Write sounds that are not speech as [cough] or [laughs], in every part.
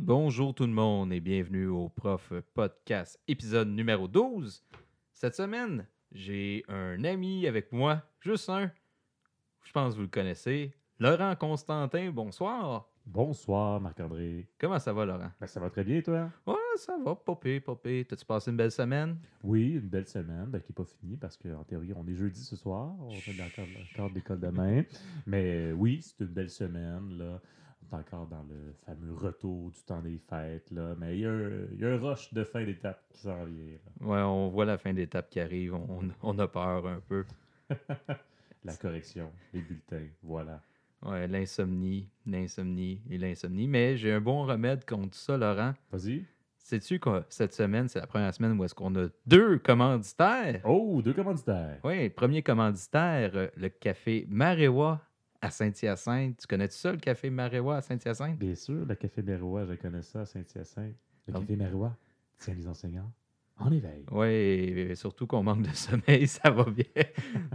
bonjour tout le monde et bienvenue au Prof Podcast épisode numéro 12. Cette semaine, j'ai un ami avec moi, juste un. Je pense que vous le connaissez. Laurent Constantin, bonsoir. Bonsoir, Marc-André. Comment ça va, Laurent? Ben, ça va très bien, toi? Ouais, ça va, popé, popé. T'as-tu passé une belle semaine? Oui, une belle semaine ben, qui n'est pas finie parce qu'en théorie, on est jeudi ce soir. On dans le cadre d'école demain. [laughs] Mais oui, c'est une belle semaine. Là. Est encore dans le fameux retour du temps des fêtes. Là. Mais il y, a un- il y a un rush de fin d'étape qui s'en vient. là. Ouais, on voit la fin d'étape qui arrive. On, on a peur un peu. [laughs] La correction, les bulletins, voilà. Ouais, l'insomnie, l'insomnie et l'insomnie. Mais j'ai un bon remède contre ça, Laurent. Vas-y. Sais-tu que cette semaine, c'est la première semaine où est-ce qu'on a deux commanditaires? Oh, deux commanditaires. Oui, premier commanditaire, euh, le café Maréwa à Saint-Hyacinthe. Tu connais-tu ça, le café Maréwa à Saint-Hyacinthe? Bien sûr, le Café Marois, je connais ça à Saint-Hyacinthe. Le. Café Marois tient les enseignants en éveil. Oui, surtout qu'on manque de sommeil, [laughs] ça va bien.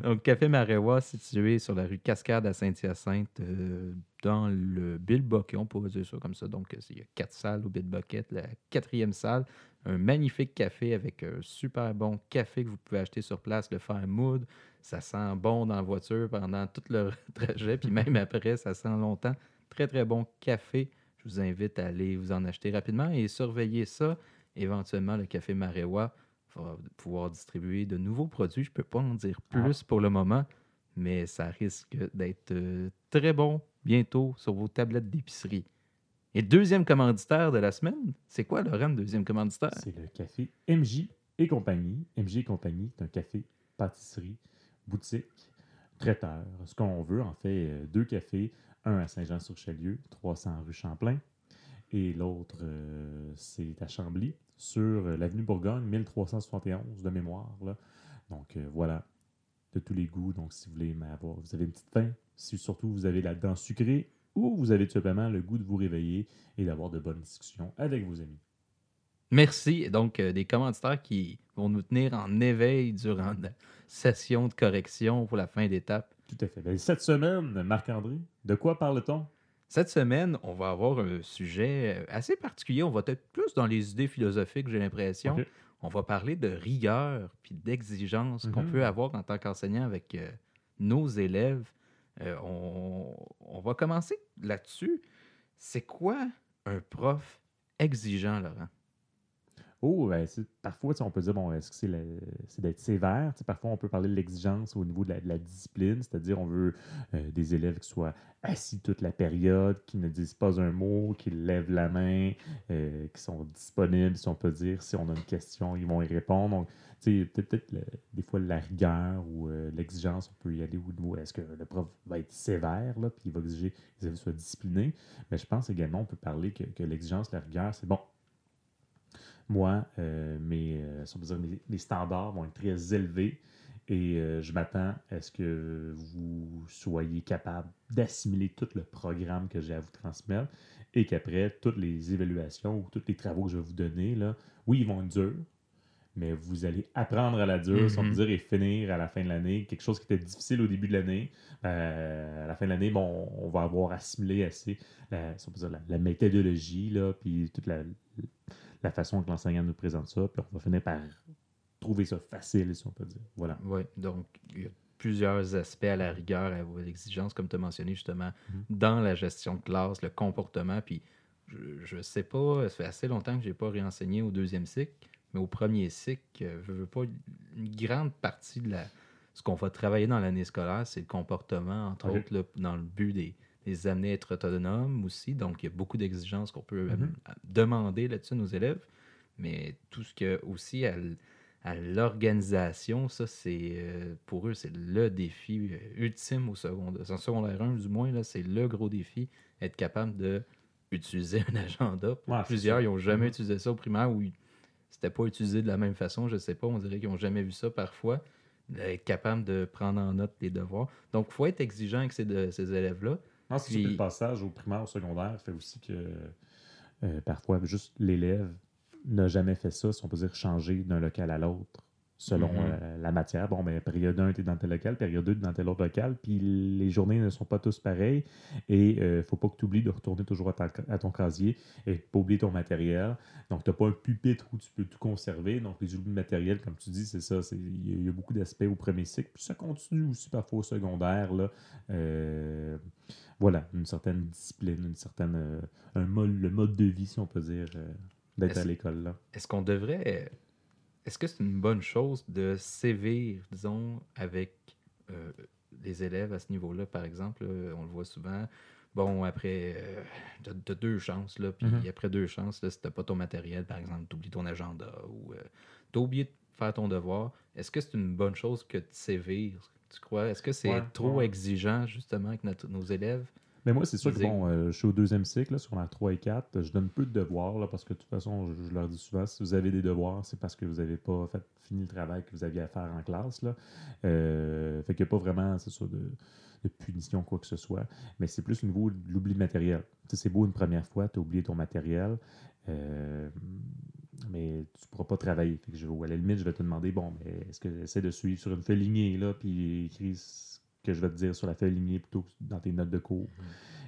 Donc, Café Maréwa, situé sur la rue Cascade à Saint-Hyacinthe, euh, dans le Bill Bucket, on pourrait dire ça comme ça. Donc, il y a quatre salles au Bill Bucket. La quatrième salle, un magnifique café avec un super bon café que vous pouvez acheter sur place, le faire mood. Ça sent bon dans la voiture pendant tout le [laughs] trajet, puis même après, ça sent longtemps. Très, très bon café. Je vous invite à aller vous en acheter rapidement et surveiller ça. Éventuellement, le café Maréwa va pouvoir distribuer de nouveaux produits. Je ne peux pas en dire plus pour le moment, mais ça risque d'être euh, très bon bientôt sur vos tablettes d'épicerie. Et deuxième commanditaire de la semaine, c'est quoi, Laurent, deuxième commanditaire? C'est le café MJ et compagnie. MJ et compagnie, c'est un café, pâtisserie, boutique, traiteur. Ce qu'on veut, en fait, euh, deux cafés, un à Saint-Jean-sur-Chalieu, 300 rue Champlain, et l'autre, euh, c'est à Chambly, sur euh, l'avenue Bourgogne, 1371 de mémoire. Donc voilà, de tous les goûts. Donc si vous voulez avoir, vous avez une petite faim, si surtout vous avez la dent sucrée, ou vous avez tout simplement le goût de vous réveiller et d'avoir de bonnes discussions avec vos amis. Merci. Donc, euh, des commanditaires qui vont nous tenir en éveil durant la session de correction pour la fin d'étape. Tout à fait. Ben, cette semaine, Marc-André, de quoi parle-t-on? Cette semaine, on va avoir un sujet assez particulier. On va être plus dans les idées philosophiques, j'ai l'impression. On va parler de rigueur puis d'exigence qu'on Mhm. peut avoir en tant qu'enseignant avec euh, nos élèves. Euh, on, on va commencer là-dessus. C'est quoi un prof exigeant, Laurent? Oh, parfois, on peut dire, bon, est-ce que c'est d'être sévère? Parfois, on peut parler de l'exigence au niveau de la, discipline, c'est-à-dire, on veut euh, des élèves qui soient assis toute la période, qui ne disent pas un mot, qui lèvent la main, euh, qui sont disponibles, si on peut dire. Si on a une question, ils vont y répondre. Donc, peut-être des fois la rigueur ou euh, l'exigence, on peut y aller au niveau. Est-ce que le prof va être sévère, là, puis il va exiger que les élèves soient disciplinés? Mais je pense également, on peut parler que l'exigence, la rigueur, c'est bon. Moi, euh, mes, euh, dire, mes, mes standards vont être très élevés et euh, je m'attends à ce que vous soyez capable d'assimiler tout le programme que j'ai à vous transmettre et qu'après, toutes les évaluations ou tous les travaux que je vais vous donner, là, oui, ils vont être durs, mais vous allez apprendre à la dure, on Mhm. peut dire, et finir à la fin de l'année. Quelque chose qui était difficile au début de l'année, euh, à la fin de l'année, bon, on va avoir assimilé assez la, si on peut dire, la, la méthodologie, là, puis toute la, la façon que l'enseignant nous présente ça, puis on va finir par trouver ça facile, si on peut dire. Voilà. Oui, donc il y a plusieurs aspects à la rigueur, à l'exigence, comme tu as mentionné justement, Mhm. dans la gestion de classe, le comportement. Puis je ne sais pas, ça fait assez longtemps que je n'ai pas réenseigné au deuxième cycle, mais au premier cycle, euh, je veux pas, une grande partie de la, ce qu'on va travailler dans l'année scolaire, c'est le comportement, entre autres, dans le but des, des amener à être autonomes aussi. Donc, il y a beaucoup d'exigences qu'on peut euh, Mhm. demander là-dessus à nos élèves. Mais tout ce que aussi à, l'organisation, ça, c'est euh, pour eux, c'est le défi euh, ultime au secondaire. En secondaire 1, du moins, là, c'est le gros défi, être capable de utiliser [laughs] un agenda. Pour Ouais, c'est plusieurs, ils n'ont jamais Mhm. utilisé ça au primaire ou c'était pas utilisé de la même façon, je sais pas, on dirait qu'ils n'ont jamais vu ça parfois. Être capable de prendre en note les devoirs. Donc, il faut être exigeant avec ces, de- ces élèves-là. Non, c'est le passage au primaire, au secondaire fait aussi que euh, parfois, juste l'élève n'a jamais fait ça, si on peut dire, changer d'un local à l'autre selon Mhm. euh, la matière. Bon, ben, période 1, tu es dans tel local, période 2, tu es dans tel autre local, puis les journées ne sont pas tous pareilles et il ne faut pas que tu oublies de retourner toujours à, ta- à ton casier et pas oublier ton matériel. Donc, tu n'as pas un pupitre où tu peux tout conserver. Donc, les oublis de matériel, comme tu dis, c'est ça. c'est- Il y, a- il y a beaucoup d'aspects au premier cycle. Puis ça continue aussi parfois au secondaire. Là. Euh, voilà, une certaine discipline, une certaine, euh, un mode, le mode de vie, si on peut dire, euh, d'être à l'école. là. Est-ce qu'on devrait. Est-ce que c'est une bonne chose de sévir, disons, avec euh, les élèves à ce niveau-là, par exemple? on le voit souvent. Bon, après, euh, t'as t'as deux chances, là, puis Mhm. après deux chances, là, si t'as pas ton matériel, par exemple, t'oublies ton agenda ou euh, t'as oublié de faire ton devoir, est-ce que c'est une bonne chose que de sévir? Tu crois? Est-ce que c'est Ouais, trop ouais. exigeant, justement, avec notre- nos élèves? Mais moi, c'est sûr que bon, euh, je suis au deuxième cycle, là, sur la 3 et 4. Je donne peu de devoirs, là, parce que de toute façon, je, je leur dis souvent, si vous avez des devoirs, c'est parce que vous n'avez pas fait, fini le travail que vous aviez à faire en classe. Là. Euh, fait qu'il n'y a pas vraiment, c'est ça, de, de punition, quoi que ce soit. Mais c'est plus au niveau de l'oubli de matériel. Tu sais, c'est beau une première fois, tu as oublié ton matériel. euh, mais tu ne pourras pas travailler. Fait que je, à la limite, je vais te demander, bon, mais est-ce que essaie de suivre sur une feuille lignée, là, puis écris ce que je vais te dire sur la feuille lignée plutôt que dans tes notes de cours.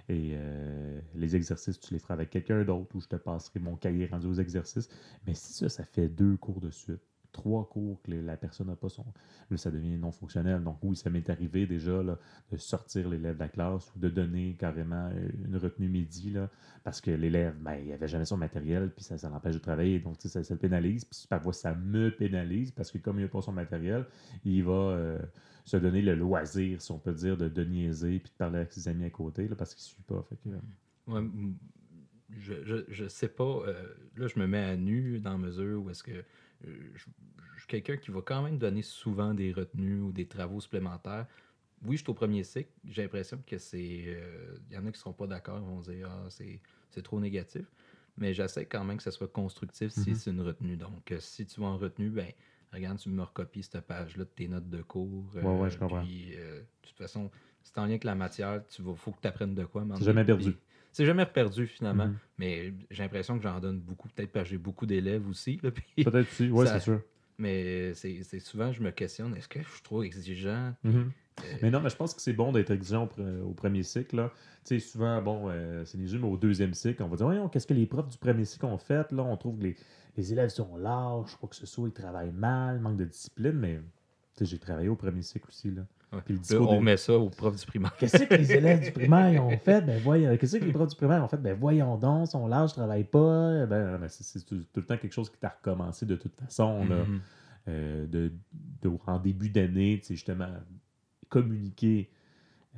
Et euh, les exercices, tu les feras avec quelqu'un d'autre ou je te passerai mon cahier rendu aux exercices. Mais si ça, ça fait deux cours de suite, trois cours que la personne n'a pas son. Là, ça devient non fonctionnel. Donc, oui, ça m'est arrivé déjà de sortir l'élève de la classe ou de donner carrément euh, une retenue midi là, parce que l'élève, ben, il n'avait jamais son matériel, puis ça, ça l'empêche de travailler. Donc, ça, le pénalise. Puis parfois, ça me pénalise parce que comme il n'a pas son matériel, il va. euh, se donner le loisir, si on peut dire, de, niaiser puis de parler avec ses amis à côté là, parce qu'il ne suit pas. Fait que, m- je, je, sais pas. euh, là, je me mets à nu dans mesure où est-ce que euh, je, je suis quelqu'un qui va quand même donner souvent des retenues ou des travaux supplémentaires. Oui, je suis au premier cycle. J'ai l'impression que c'est. euh, Il y en a qui ne seront pas d'accord, ils vont dire Ah, c'est c'est trop négatif. Mais j'essaie quand même que ça soit constructif si Mhm. c'est une retenue. Donc, euh, si tu vas en retenue, ben, regarde, tu me recopies cette page-là de tes notes de cours. Ouais, ouais, je comprends. Puis, euh, de toute façon, si c'est en lien avec la matière, tu vas, faut que tu apprennes de quoi. jamais perdu. Puis, C'est jamais perdu finalement. Mhm. Mais j'ai l'impression que j'en donne beaucoup, peut-être parce que j'ai beaucoup d'élèves aussi. [laughs] Peut-être aussi, oui, c'est sûr. mais c'est souvent, je me questionne, est-ce que je suis trop exigeant? Mhm. Euh, Mais non, mais je pense que c'est bon d'être exigeant au, pre- au premier cycle. là. Tu sais, souvent, bon, euh, c'est les mais au deuxième cycle, on va dire, voyons, qu'est-ce que les profs du premier cycle ont fait? Là, on trouve que les, les élèves sont lâches, quoi que ce soit, ils travaillent mal, manque de discipline, mais tu sais, j'ai travaillé au premier cycle aussi. Là. Puis le Là, discours on de- met ça au prof du primaire. Qu'est-ce que les élèves du primaire ont fait? Ben voyons. Qu'est-ce que les profs du primaire ont fait? Ben voyons donc, son large, travaille pas. Ben, ben, c'est, tout, tout le temps quelque chose qui t'a recommencé de toute façon. Là. Mhm. Euh, de, de- en début d'année, justement, communiquer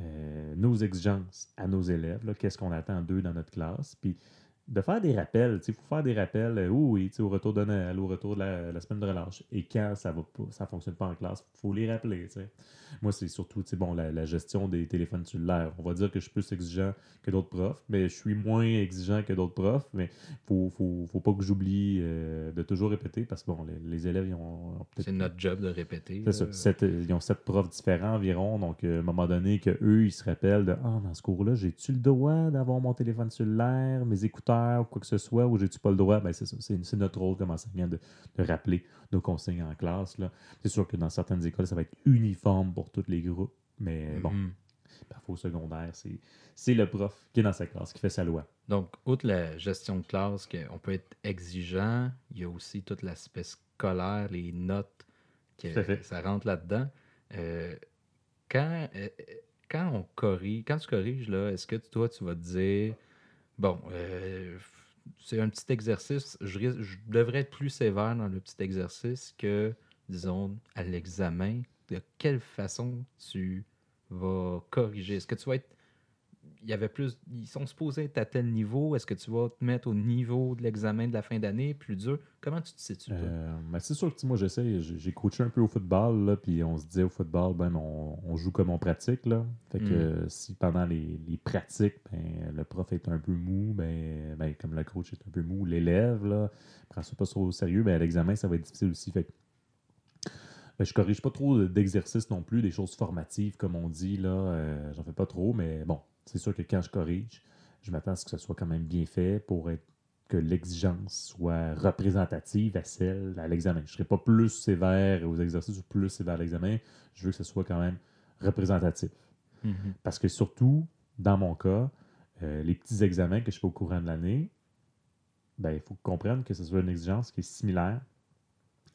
euh, nos exigences à nos élèves, qu'est-ce qu'on attend d'eux dans notre classe, puis de faire des rappels, il faut faire des rappels, euh, oui, au retour de Noël, au retour de la, la semaine de relâche, et quand ça va pas, ça fonctionne pas en classe, il faut les rappeler, tu sais. Moi, c'est surtout, bon, la, la gestion des téléphones cellulaires. On va dire que je suis plus exigeant que d'autres profs, mais je suis moins exigeant que d'autres profs, mais faut, faut, faut pas que j'oublie euh, de toujours répéter, parce que, bon, les, les élèves, ils ont, ont peut-être C'est notre job de répéter. c'est ça. Sept- ils ont sept profs différents environ. Donc, euh, à un moment donné, qu'eux, ils se rappellent de Ah, dans ce cours-là, j'ai-tu le droit d'avoir mon téléphone cellulaire, mes écouteurs, ou quoi que ce soit, ou j'ai-tu pas le droit? Ben, c'est ça. C'est, c'est notre rôle comme enseignant de, de rappeler nos consignes en classe. Là. C'est sûr que dans certaines écoles, ça va être uniforme pour tous les groupes. Mais bon, Mhm. parfois au secondaire, c'est, c'est le prof qui est dans sa classe, qui fait sa loi. Donc, outre la gestion de classe, que on peut être exigeant, il y a aussi tout l'aspect scolaire, les notes, que fait. ça rentre là-dedans. Euh, quand, euh, quand on corrige, quand tu corriges, là, est-ce que toi, tu vas te dire, bon, euh, c'est un petit exercice, je, je devrais être plus sévère dans le petit exercice que, disons, à l'examen. De quelle façon tu vas corriger? Est-ce que tu vas être il y avait plus. Ils sont supposés être à tel niveau. Est-ce que tu vas te mettre au niveau de l'examen de la fin d'année, plus dur? Comment tu te situes? Euh, mais c'est sûr que moi j'essaie, j'ai coaché un peu au football, là, puis on se disait au football, ben on, on joue comme on pratique. Là. Fait que Mm. si pendant les, les pratiques, ben, le prof est un peu mou, ben, ben, comme le coach est un peu mou, l'élève là, prend ça pas trop au sérieux, ben, à l'examen, ça va être difficile aussi. Fait que, ben, je corrige pas trop d'exercices non plus, des choses formatives, comme on dit, là. euh, J'en fais pas trop, mais bon, c'est sûr que quand je corrige, je m'attends à ce que ce soit quand même bien fait pour être que l'exigence soit représentative à celle à l'examen. Je ne serai pas plus sévère aux exercices ou plus sévère à l'examen. Je veux que ce soit quand même représentatif. Mhm. Parce que surtout, dans mon cas, euh, les petits examens que je fais au courant de l'année, ben, il faut comprendre que ce soit une exigence qui est similaire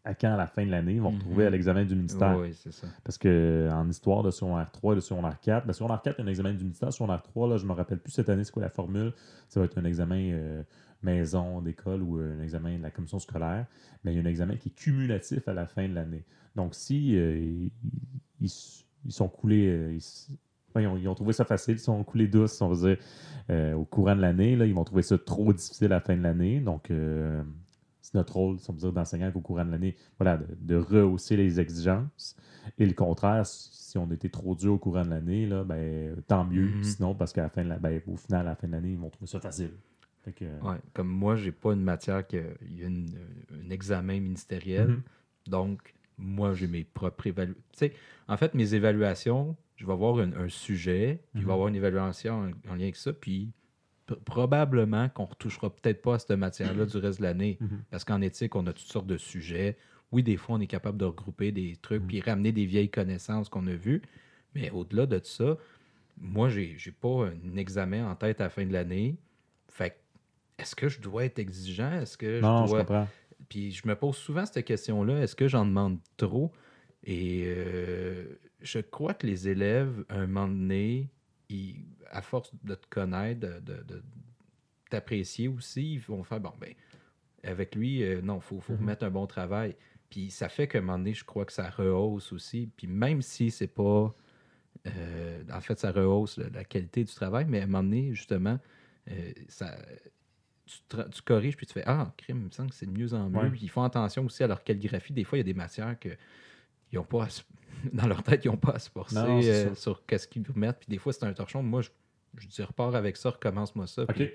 à quand, à la fin de l'année, ils vont Mhm. retrouver à l'examen du ministère. Oui, c'est ça. Parce que en histoire de secondaire 3 et de secondaire 4, ben, secondaire 4, il y a un examen du ministère. Secondaire 3, là, je ne me rappelle plus cette année, c'est quoi la formule. Ça va être un examen euh, maison d'école ou un examen de la commission scolaire. Mais il y a un examen qui est cumulatif à la fin de l'année. Donc, si euh, ils, ils- ils sont coulés, euh, ils, ils ont, ils ont trouvé ça facile, ils sont coulés douces, on va dire, euh, au courant de l'année, ils vont trouver ça trop difficile à la fin de l'année. Donc, euh, c'est notre rôle, si on peut dire, d'enseignant qu'au courant de l'année, voilà, de, de rehausser les exigences. Et le contraire, si on était trop dur au courant de l'année, là, ben, tant mieux. Mhm. Sinon, parce qu'à la fin de la, ben, au final, à la fin de l'année, ils vont trouver ça facile. Fait que, Ouais, comme moi, j'ai pas une matière que il y a une- un examen ministériel. Mhm. Donc, moi, j'ai mes propres évaluations. En fait, mes évaluations, je vais avoir un, un sujet, puis il va y avoir une évaluation en, en lien avec ça, puis probablement qu'on ne retouchera peut-être pas à cette matière-là du reste de l'année. Mhm. Parce qu'en éthique, on a toutes sortes de sujets. Oui, des fois, on est capable de regrouper des trucs, Mhm. puis ramener des vieilles connaissances qu'on a vues. Mais au-delà de ça, moi, j'ai j'ai pas un examen en tête à la fin de l'année. Fait que, est-ce que je dois être exigeant? Est-ce que non, je je dois. comprends. Puis je me pose souvent cette question-là, est-ce que j'en demande trop? Et euh, je crois que les élèves, à un moment donné, à force de te connaître, de, de- de t'apprécier aussi, ils vont faire, bon, ben, avec lui, euh, non, il faut, faut Mhm. remettre un bon travail. Puis ça fait qu'à un moment donné, je crois que ça rehausse aussi. Puis même si c'est pas... euh, en fait, ça rehausse la, la qualité du travail, mais à un moment donné, justement, euh, ça, tu, corriges puis tu fais Ah, crime, il me semble que c'est de mieux en mieux. Ouais. Puis ils font attention aussi à leur calligraphie. Des fois, il y a des matières que ils ont pas à se- [laughs] dans leur tête, ils n'ont pas à se forcer Non, euh, sur qu'est-ce qu'ils mettent. Puis des fois, c'est un torchon. Moi, je, je dis repars avec ça, recommence-moi ça. OK. Puis-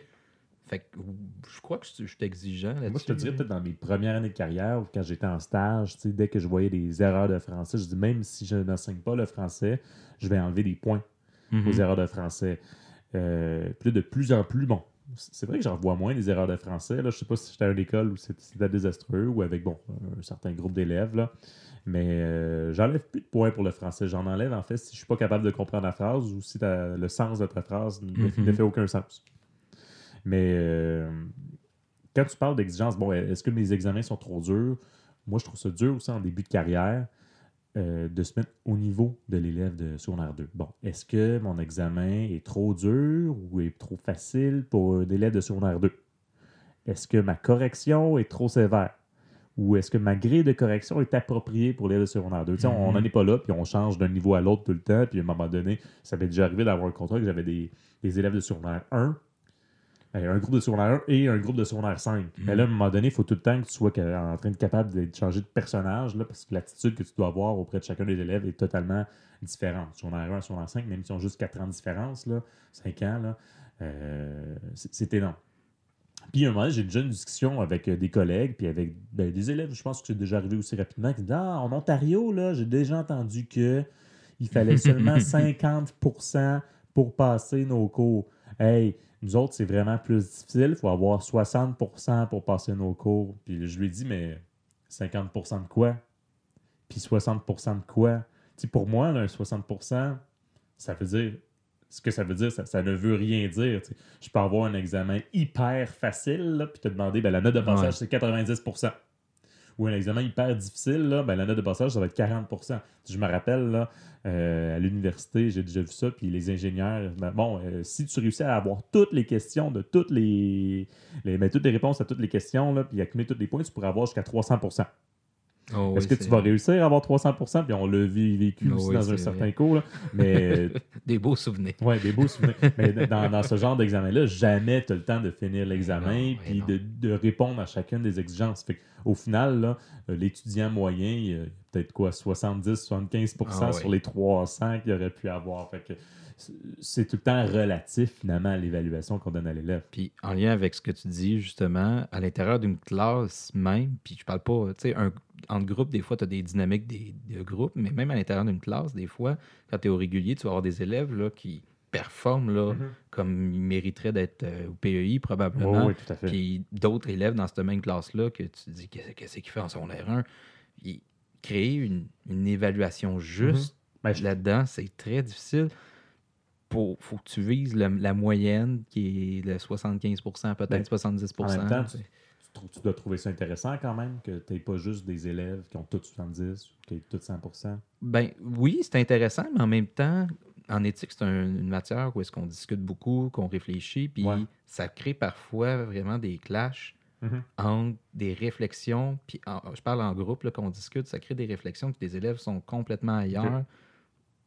fait que je crois que je, suis exigeant là-dessus. Moi, je te dirais peut-être dans mes premières années de carrière, ou quand j'étais en stage, dès que je voyais des erreurs de français, je dis même si je n'enseigne pas le français, je vais enlever des points Mhm. aux erreurs de français. Euh, puis là, de plus en plus, bon, c'est vrai que j'en vois moins des erreurs de français. Là. Je sais pas si j'étais à une école où c'était désastreux ou avec bon, un certain groupe d'élèves. Mais euh, j'enlève plus de points pour le français. J'en enlève en fait si je suis pas capable de comprendre la phrase ou si le sens de ta phrase ne, Mhm. ne fait aucun sens. Mais euh, quand tu parles d'exigence, bon, est-ce que mes examens sont trop durs? Moi, je trouve ça dur aussi en début de carrière euh, de se mettre au niveau de l'élève de secondaire 2. Bon, est-ce que mon examen est trop dur ou est trop facile pour un élève de secondaire 2? Est-ce que ma correction est trop sévère? Ou est-ce que ma grille de correction est appropriée pour l'élève de secondaire 2? Tu sais, On Mhm. n'en est pas là, puis on change d'un niveau à l'autre tout le temps, puis à un moment donné, ça m'est déjà arrivé d'avoir un contrat que j'avais des, des élèves de secondaire 1 ben, un groupe de secondaire 1 et un groupe de secondaire 5. Mais là, à un moment donné, il faut tout le temps que tu sois en train de capable de changer de personnage, là, parce que l'attitude que tu dois avoir auprès de chacun des élèves est totalement différente. Secondaire 1 à secondaire 5, même si on juste 4 ans de différence, là, 5 ans, là, euh, c'est énorme. Puis, à un moment donné, j'ai déjà une discussion avec euh, des collègues, puis avec ben, des élèves, je pense que c'est déjà arrivé aussi rapidement, qui disent Ah, en Ontario, là, j'ai déjà entendu que il fallait [laughs] seulement 50% pour passer nos cours. Hey, nous autres, c'est vraiment plus difficile. Il faut avoir 60% pour passer nos cours. Puis je lui ai dit, mais 50% de quoi? Puis 60% de quoi? Tu sais, pour moi, là, un 60% ça veut dire. Ce que ça veut dire, ça, ça ne veut rien dire. tu sais. Je peux avoir un examen hyper facile, là, puis te demander, ben, la note de passage, Ouais. c'est 90 Ou un examen hyper difficile, là, ben, la note de passage, ça va être 40 Je me rappelle, là, euh, à l'université, j'ai déjà vu ça, puis les ingénieurs, ben, bon, euh, si tu réussis à avoir toutes les questions de toutes les, les ben, toutes les réponses à toutes les questions, là, puis accumuler tous les points, tu pourrais avoir jusqu'à 300 Oh, Est-ce oui, que tu vas réussir à avoir 300% Puis on l'a vécu Oh, aussi oui, dans un certain vrai. cours, là. mais [laughs] Des beaux souvenirs. Ouais, des beaux souvenirs. [laughs] Mais dans, dans ce genre d'examen-là, jamais tu as le temps de finir l'examen puis de, de répondre à chacune des exigences. Fait au final, euh, l'étudiant moyen, il y a peut-être quoi, 70-75% Ah sur les 300 qu'il aurait pu avoir. Fait que c'est- tout le temps relatif finalement à l'évaluation qu'on donne à l'élève. Puis en lien avec ce que tu dis, justement, à l'intérieur d'une classe même, puis je parle pas, tu sais, entre groupes, des fois, tu as des dynamiques des, de groupes, mais même à l'intérieur d'une classe, des fois, quand tu es au régulier, tu vas avoir des élèves là, qui performent là, Mhm. comme ils mériteraient d'être euh, au PEI probablement. Oui, oui, tout à fait. Puis d'autres élèves dans cette même classe-là que tu te dis qu'est-ce qu'il fait en secondaire 1, ils- créer une, une évaluation juste Ben, je- là-dedans, c'est très difficile. Il faut que tu vises le- la moyenne qui est de 75% peut-être Ben, 70 en même temps, tu, tu trou- tu dois trouver ça intéressant quand même que tu n'aies pas juste des élèves qui ont tous 70 ou qui ont tous 100% Ben oui, c'est intéressant, mais en même temps, en éthique, c'est un- une matière où est-ce qu'on discute beaucoup, qu'on réfléchit, puis Ouais. ça crée parfois vraiment des clashs Mhm. entre des réflexions, puis en- je parle en groupe, qu'on discute, ça crée des réflexions, puis les élèves sont complètement ailleurs,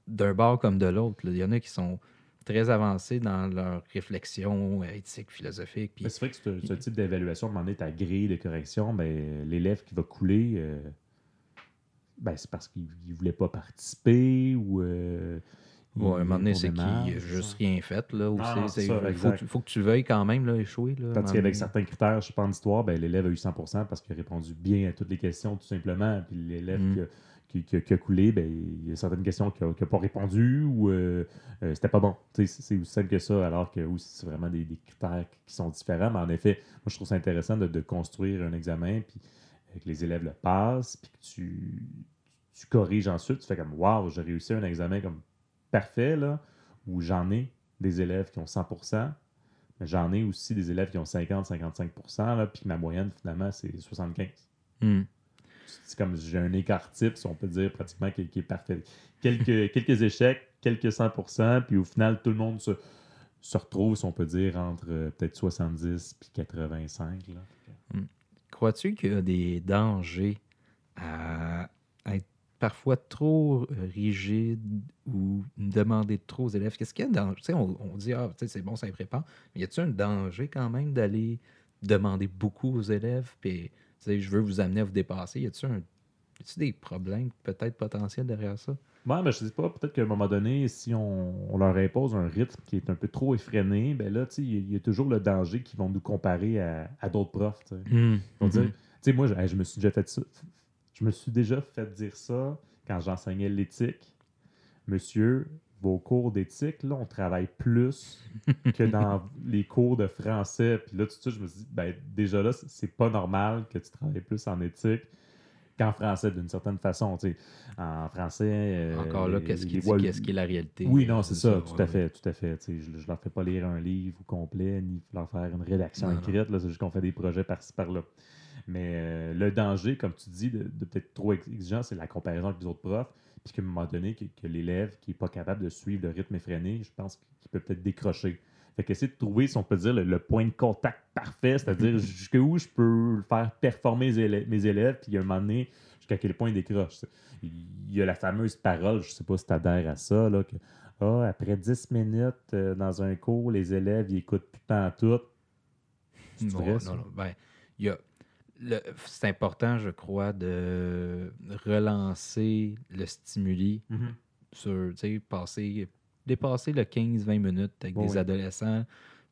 d'un bord comme de l'autre. Il y en a qui sont très avancés dans leur réflexion éthique, philosophique, puis C'est vrai que ce, ce type d'évaluation, à un moment donné, ta grille de correction, ben, l'élève qui va couler, euh, ben, c'est parce qu'il ne voulait pas participer ou. euh, il- Ouais, à un moment donné, il c'est qu'il n'a juste rien fait. Là. Ah c'est ça, faut, que- faut que tu veuilles quand même là, échouer. Là, Tandis qu'avec certains critères, je pense, d'histoire, ben, l'élève a eu 100% parce qu'il a répondu bien à toutes les questions, tout simplement. Puis l'élève Mm. qui, a, qui- a- coulé, ben, il y a certaines questions qu'il n'a pas répondu ou euh, euh, c'était pas bon. C'est aussi simple que ça, alors que oui, c'est vraiment des, critères qui sont différents. Mais en effet, moi, je trouve ça intéressant de, construire un examen, puis euh, que les élèves le passent, puis que tu, corriges ensuite. Tu fais comme, waouh, j'ai réussi un examen comme parfait, là, où j'en ai des élèves qui ont 100% mais j'en ai aussi des élèves qui ont 50-55 là, puis que ma moyenne, finalement, c'est 75 Hmm. C'est comme j'ai un écart type, si on peut dire, pratiquement, qui, est parfait. Quelques, [laughs] quelques échecs, quelques 100% puis au final, tout le monde se, se retrouve, si on peut dire, entre euh, peut-être 70 puis 85. Là. Crois-tu qu'il y a des dangers à être parfois trop rigide ou demander trop aux élèves? Qu'est-ce qu'il y a de danger? On, on dit, ah, c'est bon, ça les prépare. Mais y a-t-il un danger quand même d'aller demander beaucoup aux élèves? Puis, je veux vous amener à vous dépasser. Y a-t-il un. des problèmes peut-être potentiels derrière ça? Ouais, mais je sais pas, peut-être qu'à un moment donné, si on, on leur impose un rythme qui est un peu trop effréné, ben là, tu sais, il y a- il y, a toujours le danger qu'ils vont nous comparer à, à d'autres profs. tu sais. Ils vont dire, Mhm. tu sais, moi, je, je me suis déjà fait ça. Je me suis déjà fait dire ça quand j'enseignais l'éthique. Monsieur, vos cours d'éthique, là, on travaille plus [laughs] que dans les cours de français. Puis là, tout de suite, je me suis dit, ben, déjà là, c'est- pas normal que tu travailles plus en éthique qu'en français, d'une certaine façon. tu sais. En français. euh, Encore là, qu'est-ce qui, ouais, qu'est-ce qui est la réalité? oui, non, c'est ça, tout ouais, à fait, tout à fait. Tu sais, je, je leur fais pas lire un livre au complet, ni leur faire une rédaction Non, écrite, c'est juste qu'on fait des projets par-ci par-là. Mais euh, le danger, comme tu dis, de, de peut-être trop ex- exigeant, c'est la comparaison avec les autres profs. Puis qu'à un moment donné, que, que l'élève qui n'est pas capable de suivre le rythme effréné, je pense qu'il peut peut-être décrocher. Fait qu'essayer de trouver, si on peut dire, le, le point de contact parfait, c'est-à-dire [laughs] jusqu'où je peux faire performer mes élèves, mes élèves puis à un moment donné, jusqu'à quel point ils décrochent. Il y a la fameuse parole, je ne sais pas si tu adhères à ça, là, que ah, après 10 minutes euh, dans un cours, les élèves ils écoutent plus tant tout. Non, non, ça? non. Ben, il y a c'est important, je crois, de relancer le stimuli Mhm. sur, tu sais, passer, dépasser le 15-20 minutes avec Bon, des oui. adolescents.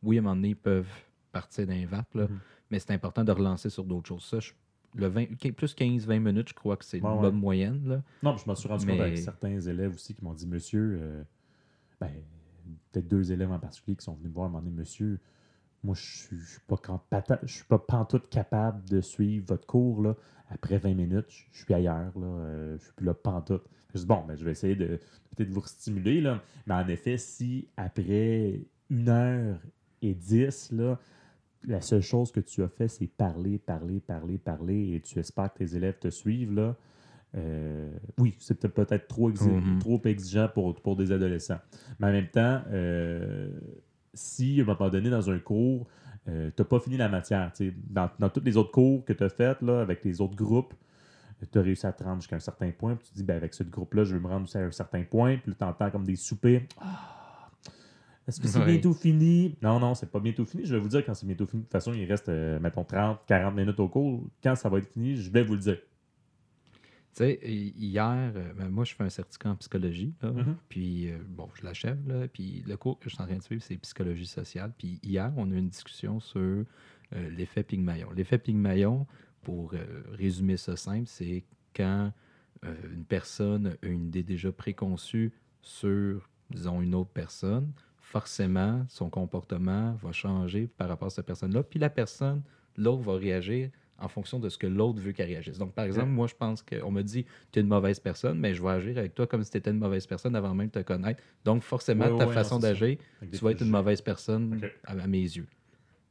Oui, à un moment donné, ils peuvent partir d'un vape, là, Mhm. mais c'est important de relancer sur d'autres choses. Ça, je- le 20 quin- plus 15-20 minutes, je crois que c'est une ouais. bonne moyenne. Là. Non, je m'en suis rendu compte avec certains élèves aussi qui m'ont dit Monsieur, euh, ben, peut-être deux élèves en particulier qui sont venus me voir m'ont dit Monsieur, moi, je suis je suis pas, quand- pata- je suis pas pantoute capable de suivre votre cours. Là. Après 20 minutes, je suis ailleurs. Là, euh, je suis plus là pantoute. Je dis Bon, ben, je vais essayer de peut-être vous stimuler. Là. Mais en effet, si après une heure et dix, là, la seule chose que tu as fait, c'est parler, parler, parler, parler, et tu espères que tes élèves te suivent, là. euh, oui, c'est peut-être peut-être trop, exi- Mhm. trop exigeant pour, pour des adolescents. Mais en même temps, euh, si à un moment donné, dans un cours, euh, tu n'as pas fini la matière, dans, dans tous les autres cours que tu as fait là, avec les autres groupes, tu as réussi à te rendre jusqu'à un certain point, puis tu te dis, ben, avec ce groupe-là, je vais me rendre aussi à un certain point, puis tu entends comme des soupirs. Ah, Est-ce que c'est Ouais. bientôt fini? Non, non, c'est pas bientôt fini. Je vais vous dire quand c'est bientôt fini. De toute façon, il reste, euh, mettons, 30, 40 minutes au cours. Quand ça va être fini, je vais vous le dire. Tu sais, hi- hier, euh, ben, moi, je fais un certificat en psychologie. là, Mhm. Puis, euh, bon, je l'achève. là, Puis, le cours que je suis en train de suivre, c'est psychologie sociale. Puis, hier, on a eu une discussion sur euh, l'effet Pygmalion. L'effet Pygmalion, pour euh, résumer ça simple, c'est quand une personne a une idée déjà préconçue sur, disons, une autre personne, forcément, son comportement va changer par rapport à cette personne-là. Puis la personne, l'autre va réagir en fonction de ce que l'autre veut qu'elle réagisse. Donc, par exemple, moi, je pense qu'on me dit tu es une mauvaise personne, mais je vais agir avec toi comme si tu étais une mauvaise personne avant même de te connaître. Donc, forcément, Ouais, ta ouais, façon d'agir, tu vas être une mauvaise personne à, à mes yeux.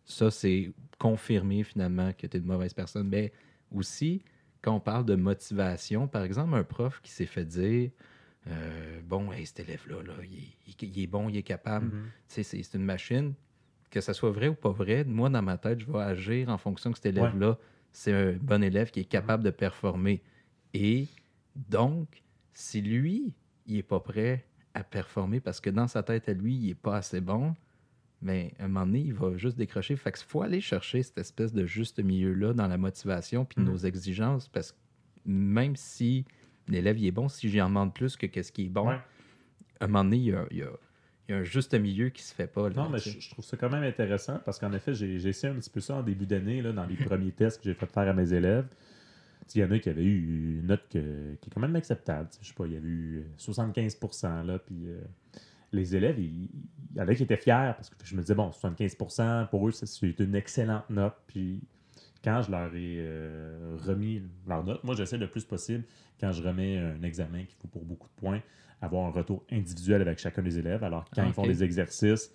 Ça, c'est confirmer finalement que tu es une mauvaise personne. Mais aussi, quand on parle de motivation, par exemple, un prof qui s'est fait dire euh, Bon, hey, cet élève-là, là, il, est- il est bon, il est capable, Mhm. c'est c'est une machine. Que ça soit vrai ou pas vrai, moi, dans ma tête, je vais agir en fonction que cet élève-là, c'est un bon élève qui est capable de performer. Et donc, si lui, il n'est pas prêt à performer parce que dans sa tête à lui, il n'est pas assez bon, mais à un moment donné, il va juste décrocher. Fait qu'il faut aller chercher cette espèce de juste milieu-là dans la motivation puis nos exigences parce que même si l'élève est bon, si j'y en demande plus que qu'est-ce qui est bon, Ouais. à un moment donné, il y a, il y a- il y a un juste milieu qui se fait pas. là, Non, mais je, je trouve ça quand même intéressant parce qu'en effet, j'ai essayé un petit peu ça en début d'année, dans les [laughs] premiers tests que j'ai fait faire à mes élèves. Il y en a qui avaient eu une note que- qui est quand même acceptable. Je sais pas, il y avait eu 75 là, puis euh, les élèves, il il y en a qui étaient fiers parce que je me disais, bon, 75% pour eux, c'est une excellente note. Puis quand je leur ai euh, remis leur note, moi, j'essaie le plus possible, quand je remets un examen qu'il faut pour beaucoup de points, avoir un retour individuel avec chacun des élèves. Alors, quand ils font des exercices,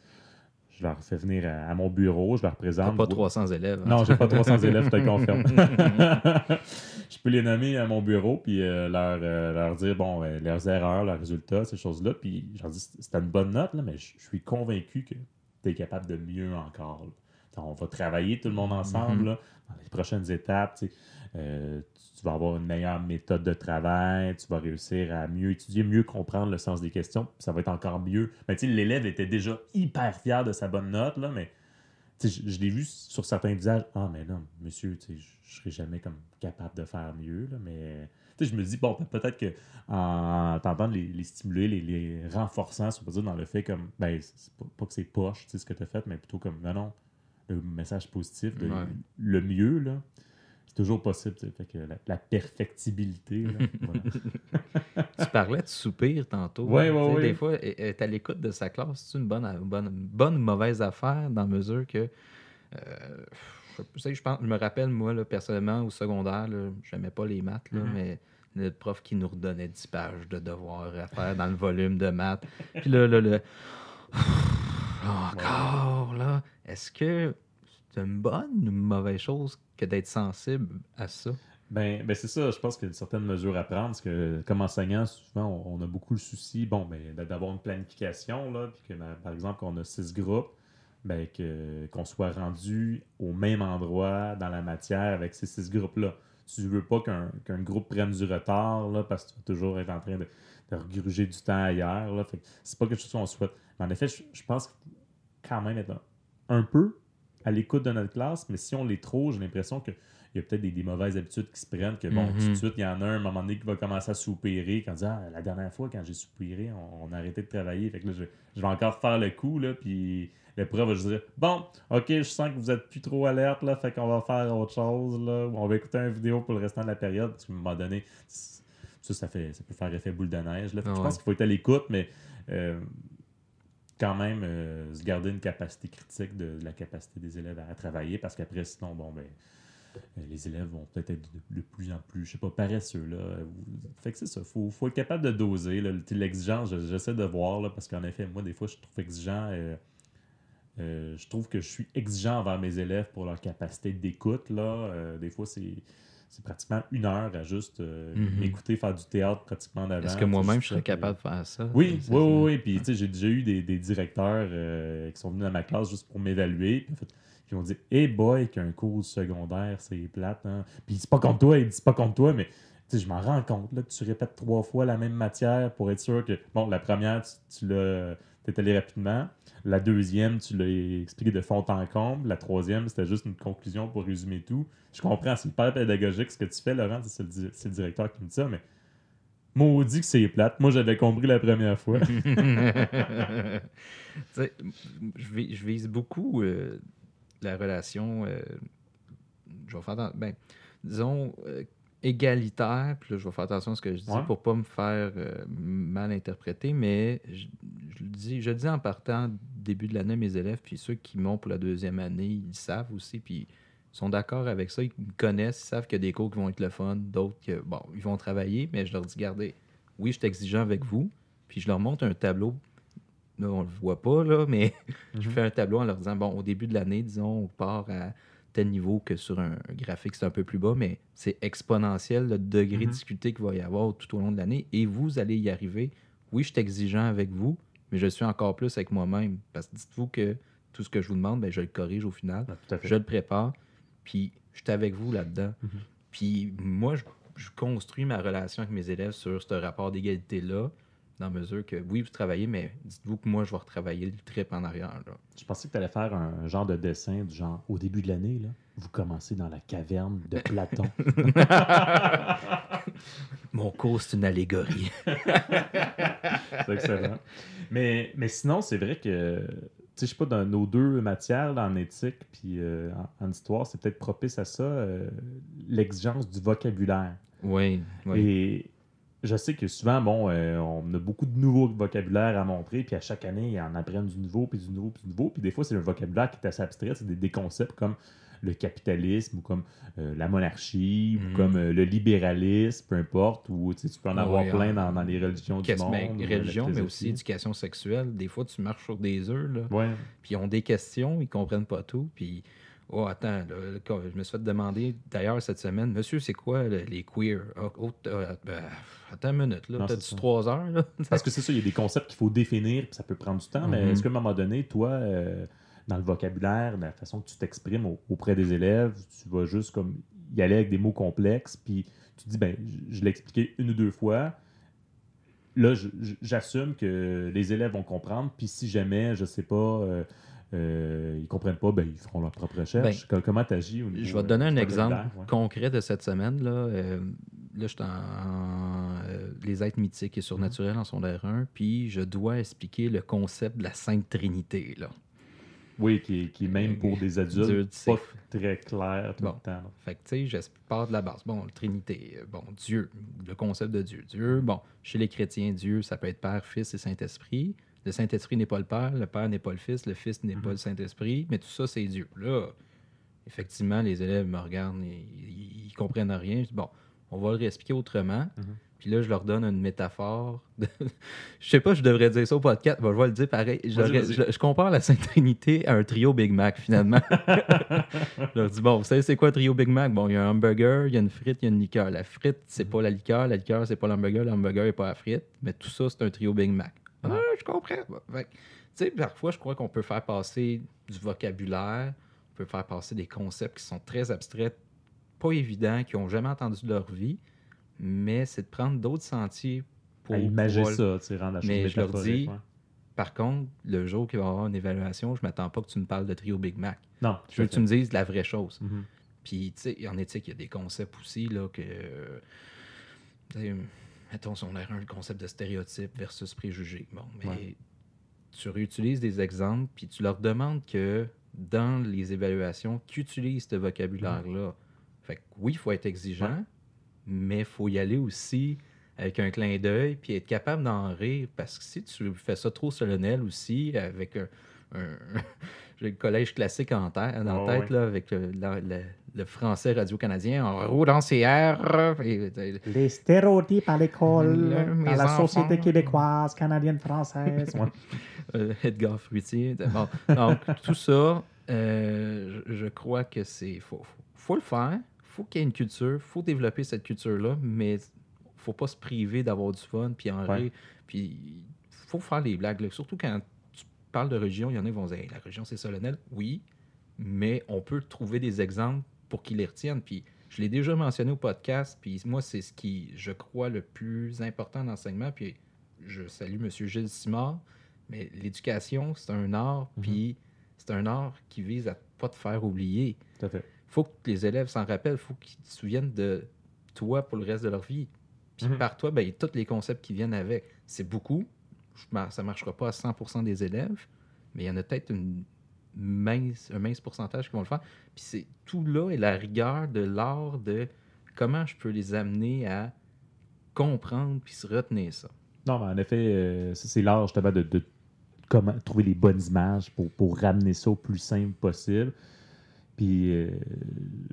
je leur fais venir à, à mon bureau, je leur présente. pas 300 élèves. hein. Non, j'ai pas 300 [laughs] élèves, je te confirme. [laughs] je peux les nommer à mon bureau puis euh, leur, euh, leur dire bon, euh, leurs erreurs, leurs résultats, ces choses-là. Puis je leur dis c'était une bonne note, là, mais je, je suis convaincu que tu es capable de mieux encore. là. On va travailler tout le monde ensemble Mhm. là, dans les prochaines étapes. Tu vas avoir une meilleure méthode de travail, tu vas réussir à mieux étudier, mieux comprendre le sens des questions, ça va être encore mieux. Mais tu sais, l'élève était déjà hyper fier de sa bonne note, là, mais je, je l'ai vu sur certains visages. Ah, mais non, monsieur, je, je serai jamais comme capable de faire mieux. Là, mais je me dis, bon, pe- peut-être que en tentant de les, les stimuler, les, les renforçant, si on peut dire, dans le fait comme, ben, pas, pas que c'est poche, tu sais, ce que tu as fait, mais plutôt comme, non, non, le message positif, de, Ouais. le mieux, là, c'est toujours possible. tu sais, Fait que la, la perfectibilité, là, [laughs] voilà. Tu parlais de soupir tantôt. Ouais, hein. ouais. Des fois, elle est à l'écoute de sa classe. C'est une bonne, bonne, bonne ou mauvaise affaire dans la mesure que. euh, je, sais, je, pense, je me rappelle, moi, là, personnellement, au secondaire, là, j'aimais pas les maths, là, Mhm. mais notre prof qui nous redonnait 10 pages de devoirs à faire dans le volume de maths. Puis là, là, le. [sighs] Encore, là. Est-ce que une bonne ou une mauvaise chose que d'être sensible à ça? Ben, ben c'est ça, je pense qu'il y a une certaine mesure à prendre, parce que comme enseignant, souvent, on, a beaucoup le souci, bon, ben, d'a- d'avoir une planification, là, puis que, ben, par exemple, qu'on a six groupes, ben, qu'on soit rendu au même endroit dans la matière avec ces six groupes-là. Tu veux pas qu'un groupe prenne du retard, là, parce que tu vas toujours être en train de, de du temps ailleurs, là, fait c'est pas quelque chose qu'on souhaite. Mais en effet, je, je pense quand même être un, un peu à l'écoute de notre classe, mais si on l'est trop, j'ai l'impression que il y a peut-être des, des mauvaises habitudes qui se prennent, que bon, Mhm. tout de suite, il y en a un, à un moment donné qui va commencer à soupirer, quand dit, ah, la dernière fois, quand j'ai soupiré, on, on a arrêté de travailler. Fait que là, je, je vais encore faire le coup, là, puis le prof va juste dire, bon, ok, je sens que vous êtes plus trop alerte, là, fait qu'on va faire autre chose, là, ou on va écouter une vidéo pour le restant de la période, parce qu'à un moment donné, ça, ça, fait, ça peut faire effet boule de neige, là. Fait que Ah Je pense qu'il faut être à l'écoute, mais euh, quand même euh, se garder une capacité critique de, la capacité des élèves à, travailler parce qu'après, sinon, bon, ben, euh, les élèves vont peut-être être de, plus en plus, je sais pas, paresseux. Là. Fait que c'est ça, il faut, faut être capable de doser. L'exigence, je- j'essaie de voir, là, parce qu'en effet, moi, des fois, je trouve exigeant. euh, je trouve que je suis exigeant envers mes élèves pour leur capacité d'écoute. là. Des fois, c'est. C'est pratiquement une heure à juste euh, Mhm. m'écouter faire du théâtre pratiquement d'avant. Est-ce que moi-même, je serais capable de faire ça? oui, oui, oui, oui. Puis, tu sais, j'ai déjà eu des, des directeurs euh, qui sont venus dans ma classe juste pour m'évaluer. Puis, en fait, ils ont dit, hey boy, qu'un cours secondaire, c'est plate. Hein? Puis, c'est pas contre toi, il dit pas contre toi, mais tu sais, je m'en rends compte là, que tu répètes trois fois la même matière pour être sûr que, bon, la première, tu, tu l'as. T'es allé rapidement. La deuxième, tu l'as expliqué de fond en comble. La troisième, c'était juste une conclusion pour résumer tout. Je comprends, c'est hyper pédagogique ce que tu fais, Laurent. C'est le, directeur qui me dit ça, mais maudit que c'est plate. Moi, j'avais compris la première fois. [laughs] [laughs] Tu sais, je, vis- je vise beaucoup euh, la relation. euh, je vais faire dans- ben, disons, euh, égalitaire, puis là, je vais faire attention à ce que je dis Ouais. pour pas me faire euh, mal interpréter, mais je, je le dis, je dis en partant début de l'année mes élèves, puis ceux qui m'ont pour la deuxième année, ils savent aussi, puis ils sont d'accord avec ça, ils me connaissent, ils savent qu'il y a des cours qui vont être le fun, d'autres que, bon, ils vont travailler, mais je leur dis, regardez, oui, je suis exigeant avec vous, puis je leur montre un tableau, là, on le voit pas, là, mais [laughs] je Mhm. fais un tableau en leur disant, bon, au début de l'année, disons, on part à tel niveau que sur un graphique, c'est un peu plus bas, mais c'est exponentiel le degré de Mhm. difficulté qu'il va y avoir tout au long de l'année et vous allez y arriver. Oui, je suis exigeant avec vous, mais je suis encore plus avec moi-même. Parce que dites-vous que tout ce que je vous demande, ben, je le corrige au final, Ah, je le prépare, puis je suis avec vous là-dedans. Mhm. Puis moi, je, je construis ma relation avec mes élèves sur ce rapport d'égalité-là, dans mesure que oui, vous travaillez, mais dites-vous que moi, je vais retravailler le trip en arrière. là. Je pensais que tu allais faire un genre de dessin du genre au début de l'année, là, vous commencez dans la caverne de Platon. [laughs] Mon cours, c'est une allégorie. [laughs] c'est excellent. Mais, mais sinon, c'est vrai que, tu sais, je sais pas, dans nos deux matières, là, en éthique puis euh, en, en histoire, c'est peut-être propice à ça, euh, l'exigence du vocabulaire. oui, oui. Et je sais que souvent, bon, euh, on a beaucoup de nouveaux vocabulaires à montrer, puis à chaque année, ils en apprennent du nouveau, puis du nouveau, puis du nouveau. Puis des fois, c'est un vocabulaire qui est assez abstrait, c'est des, des concepts comme le capitalisme, ou comme euh, la monarchie, Mhm. ou comme euh, le libéralisme, peu importe, ou tu peux en avoir Ouais, plein dans, dans les religions du monde. ben, ou la religion, mais aussi éducation sexuelle. Des fois, tu marches sur des œufs, là, Ouais. puis ils ont des questions, ils comprennent pas tout, puis... Oh, attends, là, je me suis fait demander, d'ailleurs, cette semaine, monsieur, c'est quoi le- les queers? Ah, oh, euh, ben, attends une minute, là, ça. trois heures, là? [laughs] Parce que c'est ça, il y a des concepts qu'il faut définir, puis ça peut prendre du temps, mais Mhm. est-ce qu'à un moment donné, toi, euh, dans le vocabulaire, dans la façon que tu t'exprimes au- auprès des élèves, tu vas juste comme y aller avec des mots complexes, puis tu te dis, ben, je, l'ai expliqué une ou deux fois, là, j'assume que les élèves vont comprendre, puis si jamais, je sais pas, euh, euh, ils comprennent pas, ben, ils feront leur propre recherche. Com- Comment tu agis au niveau Je vais te euh, donner un du exemple ouais. concret de cette semaine. Là, Euh, là je suis en, en, euh, Les êtres mythiques et surnaturels en secondaire 1, puis je dois expliquer le concept de la Sainte Trinité. Là. Oui, qui, est- qui même pour des adultes, Adulte, pas très clair tout Bon. le temps. là. Fait que, tu sais, je pars de la base. Bon, Trinité, euh, bon, Dieu, le concept de Dieu. Dieu, bon, chez les chrétiens, Dieu, ça peut être Père, Fils et Saint-Esprit. Le Saint-Esprit n'est pas le Père, le Père n'est pas le Fils, le Fils n'est pas Mhm. le Saint-Esprit, mais tout ça, c'est Dieu. Là, effectivement, les élèves me regardent, et ils, ils comprennent rien. Je dis, bon, on va le réexpliquer autrement. Mhm. Puis là, je leur donne une métaphore. de- [laughs] je sais pas, je devrais dire ça au podcast. Bon, je vais le dire pareil. Je, Vas-y, leur- vas-y. je- je compare la Sainte Trinité à un trio Big Mac, finalement. [laughs] je leur dis, bon, vous savez, c'est quoi un trio Big Mac? Bon, il y a un hamburger, il y a une frite, il y a une liqueur. La frite, c'est pas la liqueur. La liqueur, c'est pas l'hamburger. L'hamburger n'est pas la frite. Mais tout ça, c'est un trio Big Mac. Ah, je comprends. Fait tu sais, parfois, je crois qu'on peut faire passer du vocabulaire, on peut faire passer des concepts qui sont très abstraits, pas évidents, qui n'ont jamais entendu de leur vie, mais c'est de prendre d'autres sentiers pour à imager pouvoir- ça, tu sais, rendre la chose Mais je leur dis- ouais. Par contre, le jour qu'il va y avoir une évaluation, je m'attends pas que tu me parles de trio Big Mac. Non, Je veux que tu me dises la vraie chose. Mhm. Puis, tu sais, en éthique, il y a des concepts aussi, là, que. tu sais, mettons, on a un le concept de stéréotype versus préjugé. Bon, mais Ouais. tu réutilises des exemples, puis tu leur demandes que dans les évaluations, qu'ils utilisent ce vocabulaire-là. Fait que oui, il faut être exigeant, Ouais. mais il faut y aller aussi avec un clin d'œil, puis être capable d'en rire, parce que si tu fais ça trop solennel aussi, avec un. [laughs] collège classique en, tête, en Ouais, tête, ouais. là, avec le, la- le- le français radio-canadien, en roue dans ses et- et- Les stéréotypes à l'école, à la enfants. société québécoise, canadienne, française. Ouais. euh, Edgar Fruitier. Bon, donc, tout ça, euh, je, je crois que c'est. faut, faut, faut le faire. faut qu'il y ait une culture. faut développer cette culture-là, mais faut pas se priver d'avoir du fun, puis en Ouais. rire. Puis faut faire les blagues. là. Surtout quand tu parles de religion, il y en a qui vont dire Hey, la religion, c'est solennel. Oui, mais on peut trouver des exemples pour qu'ils les retiennent. Puis je l'ai déjà mentionné au podcast, puis moi, c'est ce qui, je crois, le plus important dans l'enseignement. Puis je salue M. Gilles Simard, mais l'éducation, c'est un art, Mhm. puis c'est un art qui vise à pas te faire oublier. Tout à fait. faut que les élèves s'en rappellent, faut qu'ils se souviennent de toi pour le reste de leur vie. Puis Mhm. par toi, ben, il y a tous les concepts qui viennent avec. C'est beaucoup. Ça ne marchera pas à 100% des élèves, mais il y en a peut-être une mince, un mince pourcentage qui vont le faire. Puis c'est tout là et la rigueur de l'art de comment je peux les amener à comprendre puis se retenir ça. Non, mais en effet, euh, c'est l'art justement de, de trouver les bonnes images pour ramener ça au plus simple possible. Puis euh,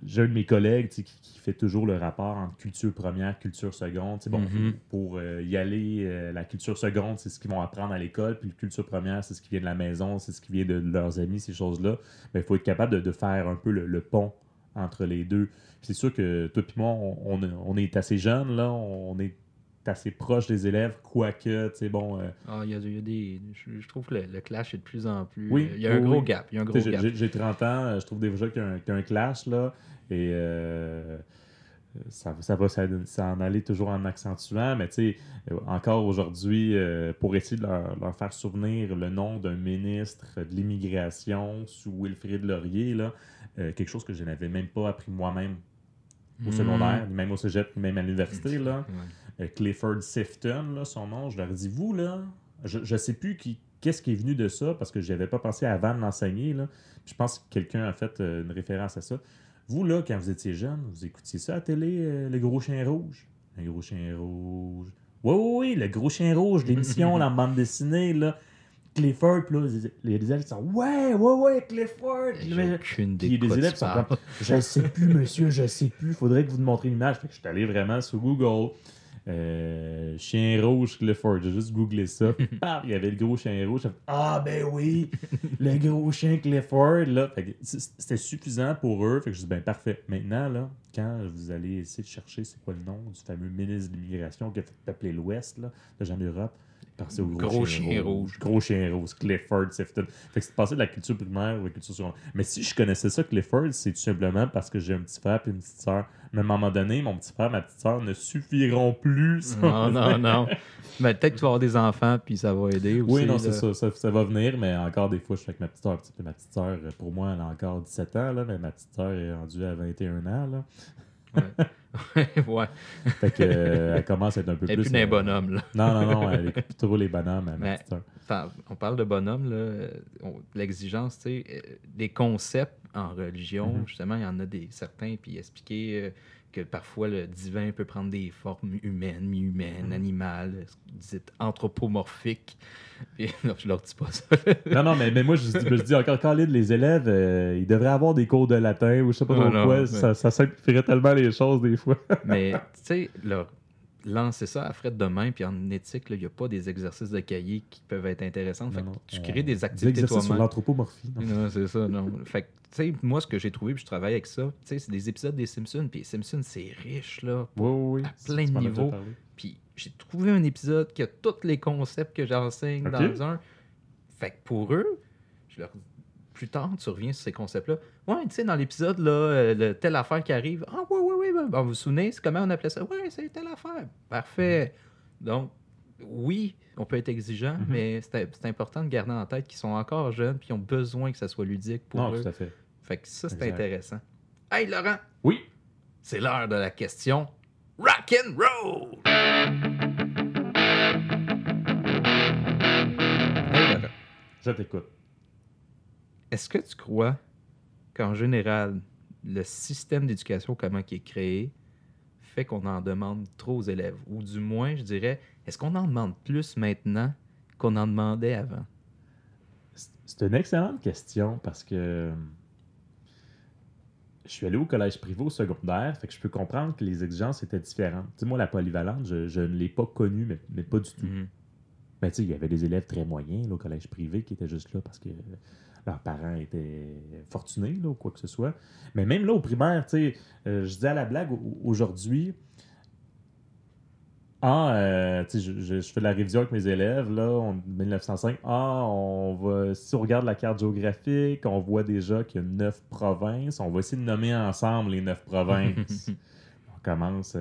j'ai un de mes collègues qui, qui fait toujours le rapport entre culture première, culture seconde. Bon, Mhm. Pour euh, y aller, euh, la culture seconde, c'est ce qu'ils vont apprendre à l'école, puis la culture première, c'est ce qui vient de la maison, c'est ce qui vient de leurs amis, ces choses-là. Mais il faut être capable de, de faire un peu le, le pont entre les deux. Puis c'est sûr que toi et moi, on, on est assez jeunes, là, on est assez proche des élèves, quoique, tu sais, bon... euh, Ah, il y a, y a des. Je, trouve que le, le clash est de plus en plus. Oui, euh, il y a un oui, gros oui. gap. J'ai- gap. J'ai j'ai 30 ans, euh, je trouve déjà qu'il y, a un- qu'il y a un clash, là, et euh, ça, ça va s'en s'en aller toujours en accentuant, mais tu sais, encore aujourd'hui, euh, pour essayer de leur, leur faire souvenir le nom d'un ministre de l'immigration sous Wilfrid Laurier, là, quelque chose que je n'avais même pas appris moi-même au Hmm. secondaire, ni même au cégep, ni même à l'université, là. Euh, Clifford Sifton, là, son nom. Je leur dis, vous, là, je ne sais plus qui, qu'est-ce qui est venu de ça, parce que je n'avais pas pensé avant de l'enseigner. Là. Je pense que quelqu'un a fait euh, une référence à ça. Vous, là, quand vous étiez jeune, vous écoutiez ça à la télé, euh, Le Gros Chien Rouge? Le Gros Chien Rouge. Oui, oui, oui, Le Gros Chien Rouge, l'émission, la bande dessinée, là. Clifford, puis là, les les élèves sont Ouais, ouais, ouais, Clifford. J'ai aucune idée les élèves sont comme Je sais plus, monsieur, je sais plus. Faudrait que vous nous montriez une image. Fait que je suis allé vraiment sur Google. Euh, chien rouge Clifford. J'ai juste googlé ça. Paf, [laughs] il y avait le gros chien rouge. Fait, ah, ben oui, [laughs] le gros chien Clifford. Là. C'était suffisant pour eux. Fait que je dis, ben parfait. Maintenant, là, quand vous allez essayer de chercher c'est quoi le nom du fameux ministre de l'immigration qui a fait peupler l'Ouest là, de Jean Au gros, Gros chien, chien rouge. rouge. Gros chien rouge, Clifford, Sifton. Fait que c'est passé de la culture primaire ou la culture secondaire. Mais si je connaissais ça, Clifford, c'est tout simplement parce que j'ai un petit frère et une petite sœur. Mais à un moment donné, mon petit frère ma petite sœur ne suffiront plus. Non, non, non. Mais peut-être que tu vas avoir des enfants, puis ça va aider aussi. Oui, non, c'est ça, ça. ça va venir, mais encore des fois, je suis avec ma petite. Puis Ma petite sœur, pour moi, elle a encore 17 ans, là, mais ma petite sœur est rendue à 21 ans. Là. ouais. [laughs] Fait que, euh, elle commence à être un peu plus. puis d'un euh, bonhomme, là. Non, non, non, elle plus trop les bonhommes, Mais- on parle de bonhomme, là. euh, L'exigence, tu sais, des concepts en religion, Mhm. justement, il y en a des certains, puis expliquer que parfois le divin peut prendre des formes humaines, mi-humaines, Mhm. animales, dites anthropomorphiques. [laughs] Puis, non, je leur dis pas ça. Non, non, mais, mais moi, je, dis- je dis encore, Khalid, les élèves, euh, ils devraient avoir des cours de latin ou je sais pas trop quoi. mais- Ça, ça simplifierait tellement les choses des fois. [laughs] Mais, tu sais, lancer ça à frais de main, puis en éthique, il n'y a pas des exercices de cahier qui peuvent être intéressants. Fait Non, que non, tu crées des activités exercices sur toi-même. l'anthropomorphie. non? Non, c'est ça, non. Fait que, tu sais, moi, ce que j'ai trouvé, puis je travaille avec ça, tu sais, c'est des épisodes des Simpsons, puis les Simpsons, c'est riche, là. Oui, oui, oui. À plein de niveaux. Puis j'ai trouvé un épisode qui a tous les concepts que j'enseigne dans un. Fait que pour eux, je leur plus tard, tu reviens sur ces concepts-là. Ouais, tu sais, dans l'épisode, là, euh, le- telle affaire qui arrive. Ah, oui, oui, oui. ben, vous vous souvenez, c'est comment on appelait ça? Ouais, c'est telle affaire. Parfait. Donc, oui, on peut être exigeant, Mhm. mais c'est important de garder en tête qu'ils sont encore jeunes ils ont besoin que ça soit ludique pour Non, eux. tout à fait. Fait que ça, c'est intéressant. Hey, Laurent, Oui? c'est l'heure de la question rock and roll. Hey, Laurent, Je t'écoute. est-ce que tu crois qu'en général, le système d'éducation, comment il est créé, fait qu'on en demande trop aux élèves? Ou du moins, je dirais, est-ce qu'on en demande plus maintenant qu'on en demandait avant? C'est- une excellente question parce que euh, je suis allé au collège privé au secondaire, fait que je peux comprendre que les exigences étaient différentes. Tu sais, moi, la polyvalente, je, je ne l'ai pas connue, mais, mais pas du tout. Mhm. Ben, tu sais, il y avait des élèves très moyens là, au collège privé qui étaient juste là parce que leurs parents étaient fortunés là, ou quoi que ce soit. Mais même là, au primaire, tu sais, euh, je disais à la blague au- aujourd'hui, ah, euh, tu sais, je, je- je fais de la révision avec mes élèves, là, en 1905. Ah, on va, si on regarde la carte géographique, on voit déjà qu'il y a neuf provinces. On va essayer de nommer ensemble les neuf provinces. [laughs] on commence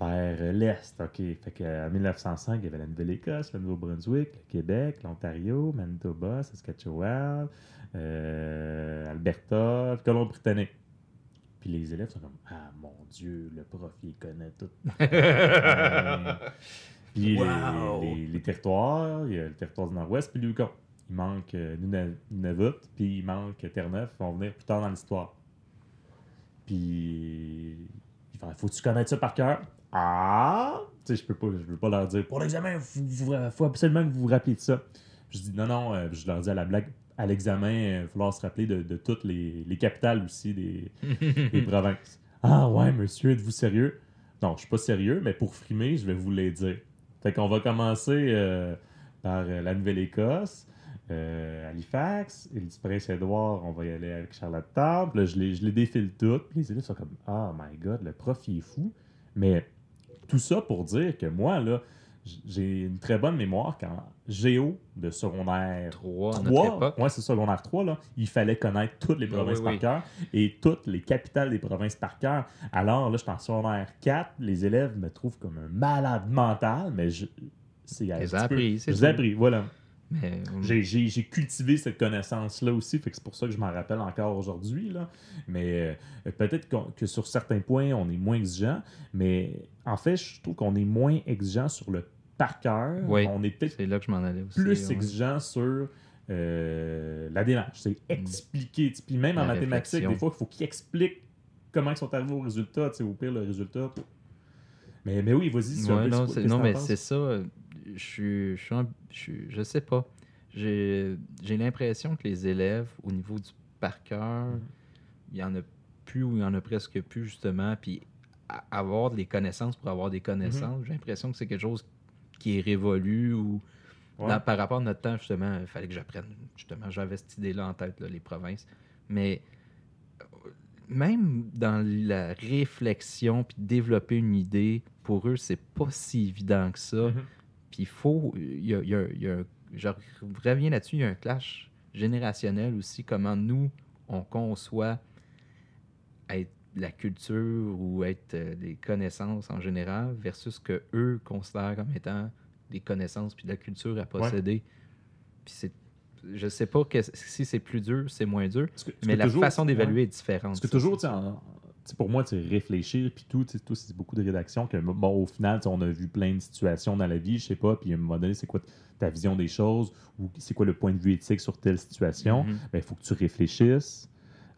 vers l'Est, OK. Fait qu'en 1905, il y avait la Nouvelle-Écosse, le Nouveau-Brunswick, le Québec, l'Ontario, Manitoba, Saskatchewan, euh, Alberta, Colombie-Britannique. Puis les élèves sont comme Ah mon Dieu, le prof, il connaît tout. [laughs] Puis les- Wow! les, les territoires, il y a le territoire du Nord-Ouest, puis Yukon. Il manque euh, Nuna- Nunavut, puis il manque Terre-Neuve, qui vont venir plus tard dans l'histoire. Puis il faut que tu connaisses ça par cœur? Ah! Tu sais, je peux pas, je veux pas leur dire, pour l'examen, il faut, absolument que vous vous rappeliez de ça. Je dis, non, non, euh, je leur dis à la blague, à l'examen, il va falloir se rappeler de, toutes les, capitales aussi des, [laughs] des provinces. Ah ouais, monsieur, êtes-vous sérieux? Non, je suis pas sérieux, mais pour frimer, je vais vous les dire. Fait qu'on va commencer euh, par euh, la Nouvelle-Écosse, euh, Halifax, du Prince-Édouard, on va y aller avec Charlottetown. Là, je les, je les défile toutes. Puis les élèves sont comme Oh my god, le prof, il est fou. Mais tout ça pour dire que moi, là, j'ai une très bonne mémoire quand géo de secondaire 3, 3 ouais, c'est secondaire 3, là, il fallait connaître toutes les provinces par cœur et toutes les capitales des provinces par cœur. Alors là, je suis en secondaire 4, les élèves me trouvent comme un malade mental, mais je, c'est appris, c'est appris, voilà. Euh, j'ai cultivé cette connaissance-là aussi, fait que c'est pour ça que je m'en rappelle encore aujourd'hui. Mais euh, peut-être que sur certains points, on est moins exigeant, mais en fait, je trouve qu'on est moins exigeant sur le par cœur. on est peut-être là que je m'en allais plus exigeant sur euh, la démarche. C'est expliquer. Puis même en mathématiques, des fois, il faut qu'ils expliquent comment ils sont arrivés au résultat, au pire, le résultat. Mais, mais oui, vas-y. non, mais c'est ça je je, je, sais pas. J'ai l'impression que les élèves, au niveau du par cœur, mm-hmm. il y en a plus ou il y en a presque plus, justement. Puis avoir des connaissances pour avoir des connaissances, mm-hmm. j'ai l'impression que c'est quelque chose qui est révolu ou par rapport à notre temps, justement, il fallait que j'apprenne. Justement, j'avais cette idée-là en tête, les provinces. Mais même dans la réflexion puis développer une idée, pour eux, c'est pas si évident que ça. Mm-hmm. Puis il faut. Il y a, je reviens là-dessus, il y a un clash générationnel aussi, comment nous, on conçoit être la culture ou être euh, des connaissances en général versus ce que eux considèrent comme étant des connaissances puis de la culture à posséder. Puis c'est je sais pas que, si c'est plus dur, c'est moins dur, mais la façon d'évaluer est différente. Parce que toujours, pour moi, réfléchir, puis tout, tout c'est beaucoup de rédaction. Que, bon, au final, on a vu plein de situations dans la vie, je sais pas, puis à un moment donné, c'est quoi ta vision des choses, ou c'est quoi le point de vue éthique sur telle situation? Il mm-hmm. ben, faut que tu réfléchisses,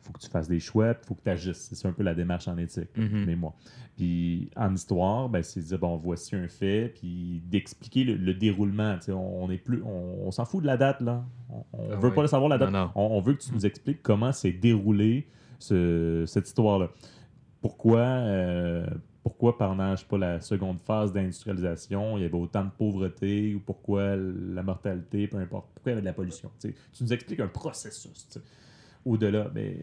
il faut que tu fasses des choix, il faut que tu agisses. C'est un peu la démarche en éthique, mm-hmm. mais moi. Puis en histoire, ben, c'est de dire, bon, voici un fait, puis d'expliquer le, déroulement. On, est plus, on, s'en fout de la date, là. On, ne ah veut pas savoir la date. On, veut que tu nous expliques comment s'est déroulé cette histoire-là pourquoi, euh, pourquoi pendant, je sais pas, la seconde phase d'industrialisation, il y avait autant de pauvreté ou pourquoi la mortalité, peu importe, pourquoi il y avait de la pollution. Tu nous expliques un processus au-delà. Mais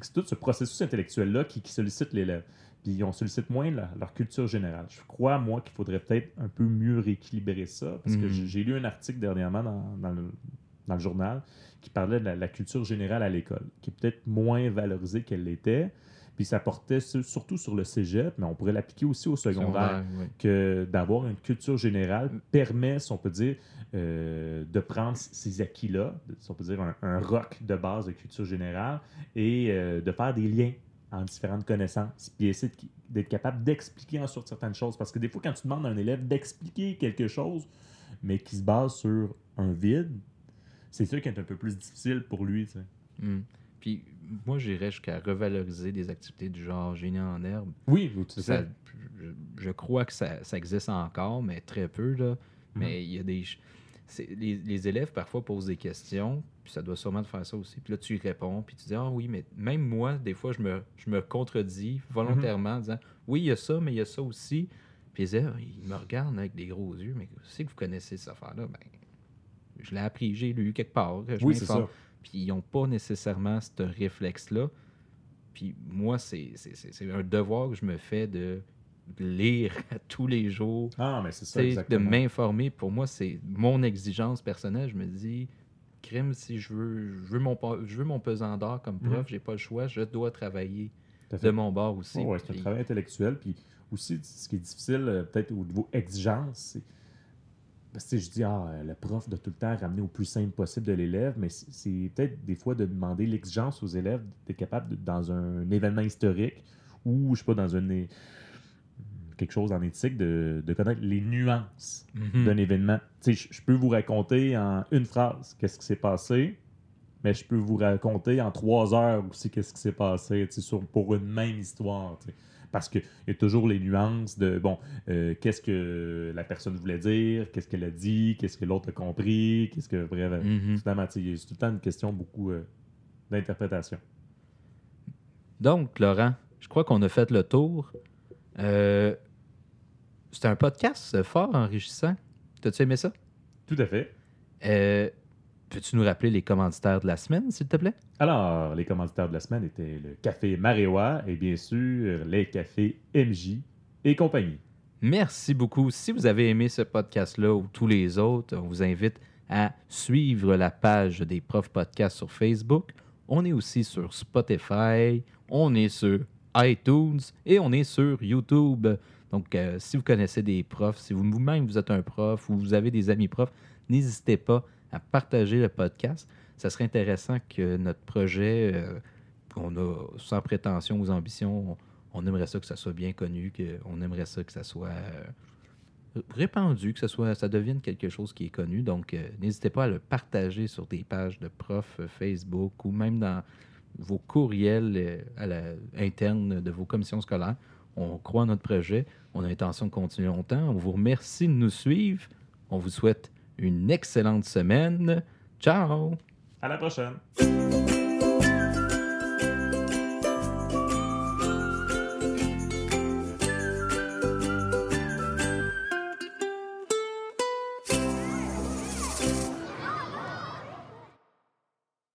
c'est tout ce processus intellectuel-là qui, sollicite l'élève. Puis on sollicite moins leur culture générale. Je crois, moi, qu'il faudrait peut-être un peu mieux rééquilibrer ça. Parce que mm. j'ai lu un article dernièrement dans, le, journal qui parlait de la culture générale à l'école, qui est peut-être moins valorisée qu'elle l'était. Puis ça portait surtout sur le cégep, mais on pourrait l'appliquer aussi au secondaire, que d'avoir une culture générale permet, si on peut dire, euh, de prendre ces acquis-là, si on peut dire un, rock de base de culture générale, et euh, de faire des liens en différentes connaissances, puis essayer d'être capable d'expliquer ensuite certaines choses. Parce que des fois, quand tu demandes à un élève d'expliquer quelque chose, mais qui se base sur un vide, c'est sûr qu'il est un peu plus difficile pour lui. Hmm. Puis moi, j'irais jusqu'à revaloriser des activités du genre génie en herbe. Oui, ça. Je, je, crois que ça, ça, existe encore, mais très peu. Là. Mais mhm. il y a des. Les, les, élèves parfois posent des questions, puis ça doit sûrement te faire ça aussi. Puis là, tu y réponds, puis tu dis Ah oui, mais même moi, des fois, je me, je me contredis volontairement en disant Oui, il y a ça, mais il y a ça aussi. Puis ils, ils me regardent avec des gros yeux, mais c'est que vous connaissez cette affaire-là. Ben, je l'ai appris, j'ai lu quelque part. Je oui, c'est ça. Puis ils n'ont pas nécessairement ce réflexe-là. Puis moi, c'est un devoir que je me fais de lire tous les jours. Ah, mais c'est ça, exactement. De m'informer. Pour moi, c'est mon exigence personnelle. Je me dis, crime, si je veux, je veux, mon, je veux mon pesant d'or comme prof, je mhm. j'ai pas le choix, je dois travailler de mon bord aussi. oui, c'est un travail intellectuel. Puis aussi, ce qui est difficile, euh, peut-être au niveau exigence, c'est parce que je dis, ah, le prof doit tout le temps ramener au plus simple possible de l'élève, mais c'est peut-être des fois de demander l'exigence aux élèves d'être capable, dans un événement historique ou, je sais pas, dans une, quelque chose en éthique, de, connaître les nuances mhm. d'un événement. Sais, je peux vous raconter en une phrase qu'est-ce qui s'est passé, mais je peux vous raconter en trois heures aussi qu'est-ce qui s'est passé, sais, pour une même histoire. Parce qu'il y a toujours les nuances de, bon, euh, qu'est-ce que la personne voulait dire, qu'est-ce qu'elle a dit, qu'est-ce que l'autre a compris, qu'est-ce que, bref, tu sais, c'est tout le temps une question beaucoup euh, d'interprétation. Donc, Laurent, je crois qu'on a fait le tour. Euh, C'était un podcast fort enrichissant. T'as-tu aimé ça? Tout à fait. Euh, Peux-tu nous rappeler les commanditaires de la semaine, s'il te plaît? Alors, les commanditaires de la semaine étaient le café Maréwa et bien sûr les cafés MJ et compagnie. Merci beaucoup. Si vous avez aimé ce podcast-là ou tous les autres, on vous invite à suivre la page des profs podcasts sur Facebook. On est aussi sur Spotify, on est sur iTunes et on est sur YouTube. Donc, euh, si vous connaissez des profs, si vous- vous-même vous êtes un prof ou vous avez des amis profs, n'hésitez pas à partager le podcast. Ça serait intéressant que notre projet, euh, qu'on a sans prétention aux ambitions, on aimerait ça que ça soit bien connu, qu'on aimerait ça que ça soit euh, répandu, que ça, soit, ça devienne quelque chose qui est connu. Donc, euh, n'hésitez pas à le partager sur des pages de profs euh, Facebook ou même dans vos courriels euh, à internes de vos commissions scolaires. On croit en notre projet. On a l'intention de continuer longtemps. On vous remercie de nous suivre. On vous souhaite une excellente semaine. Ciao! À la prochaine!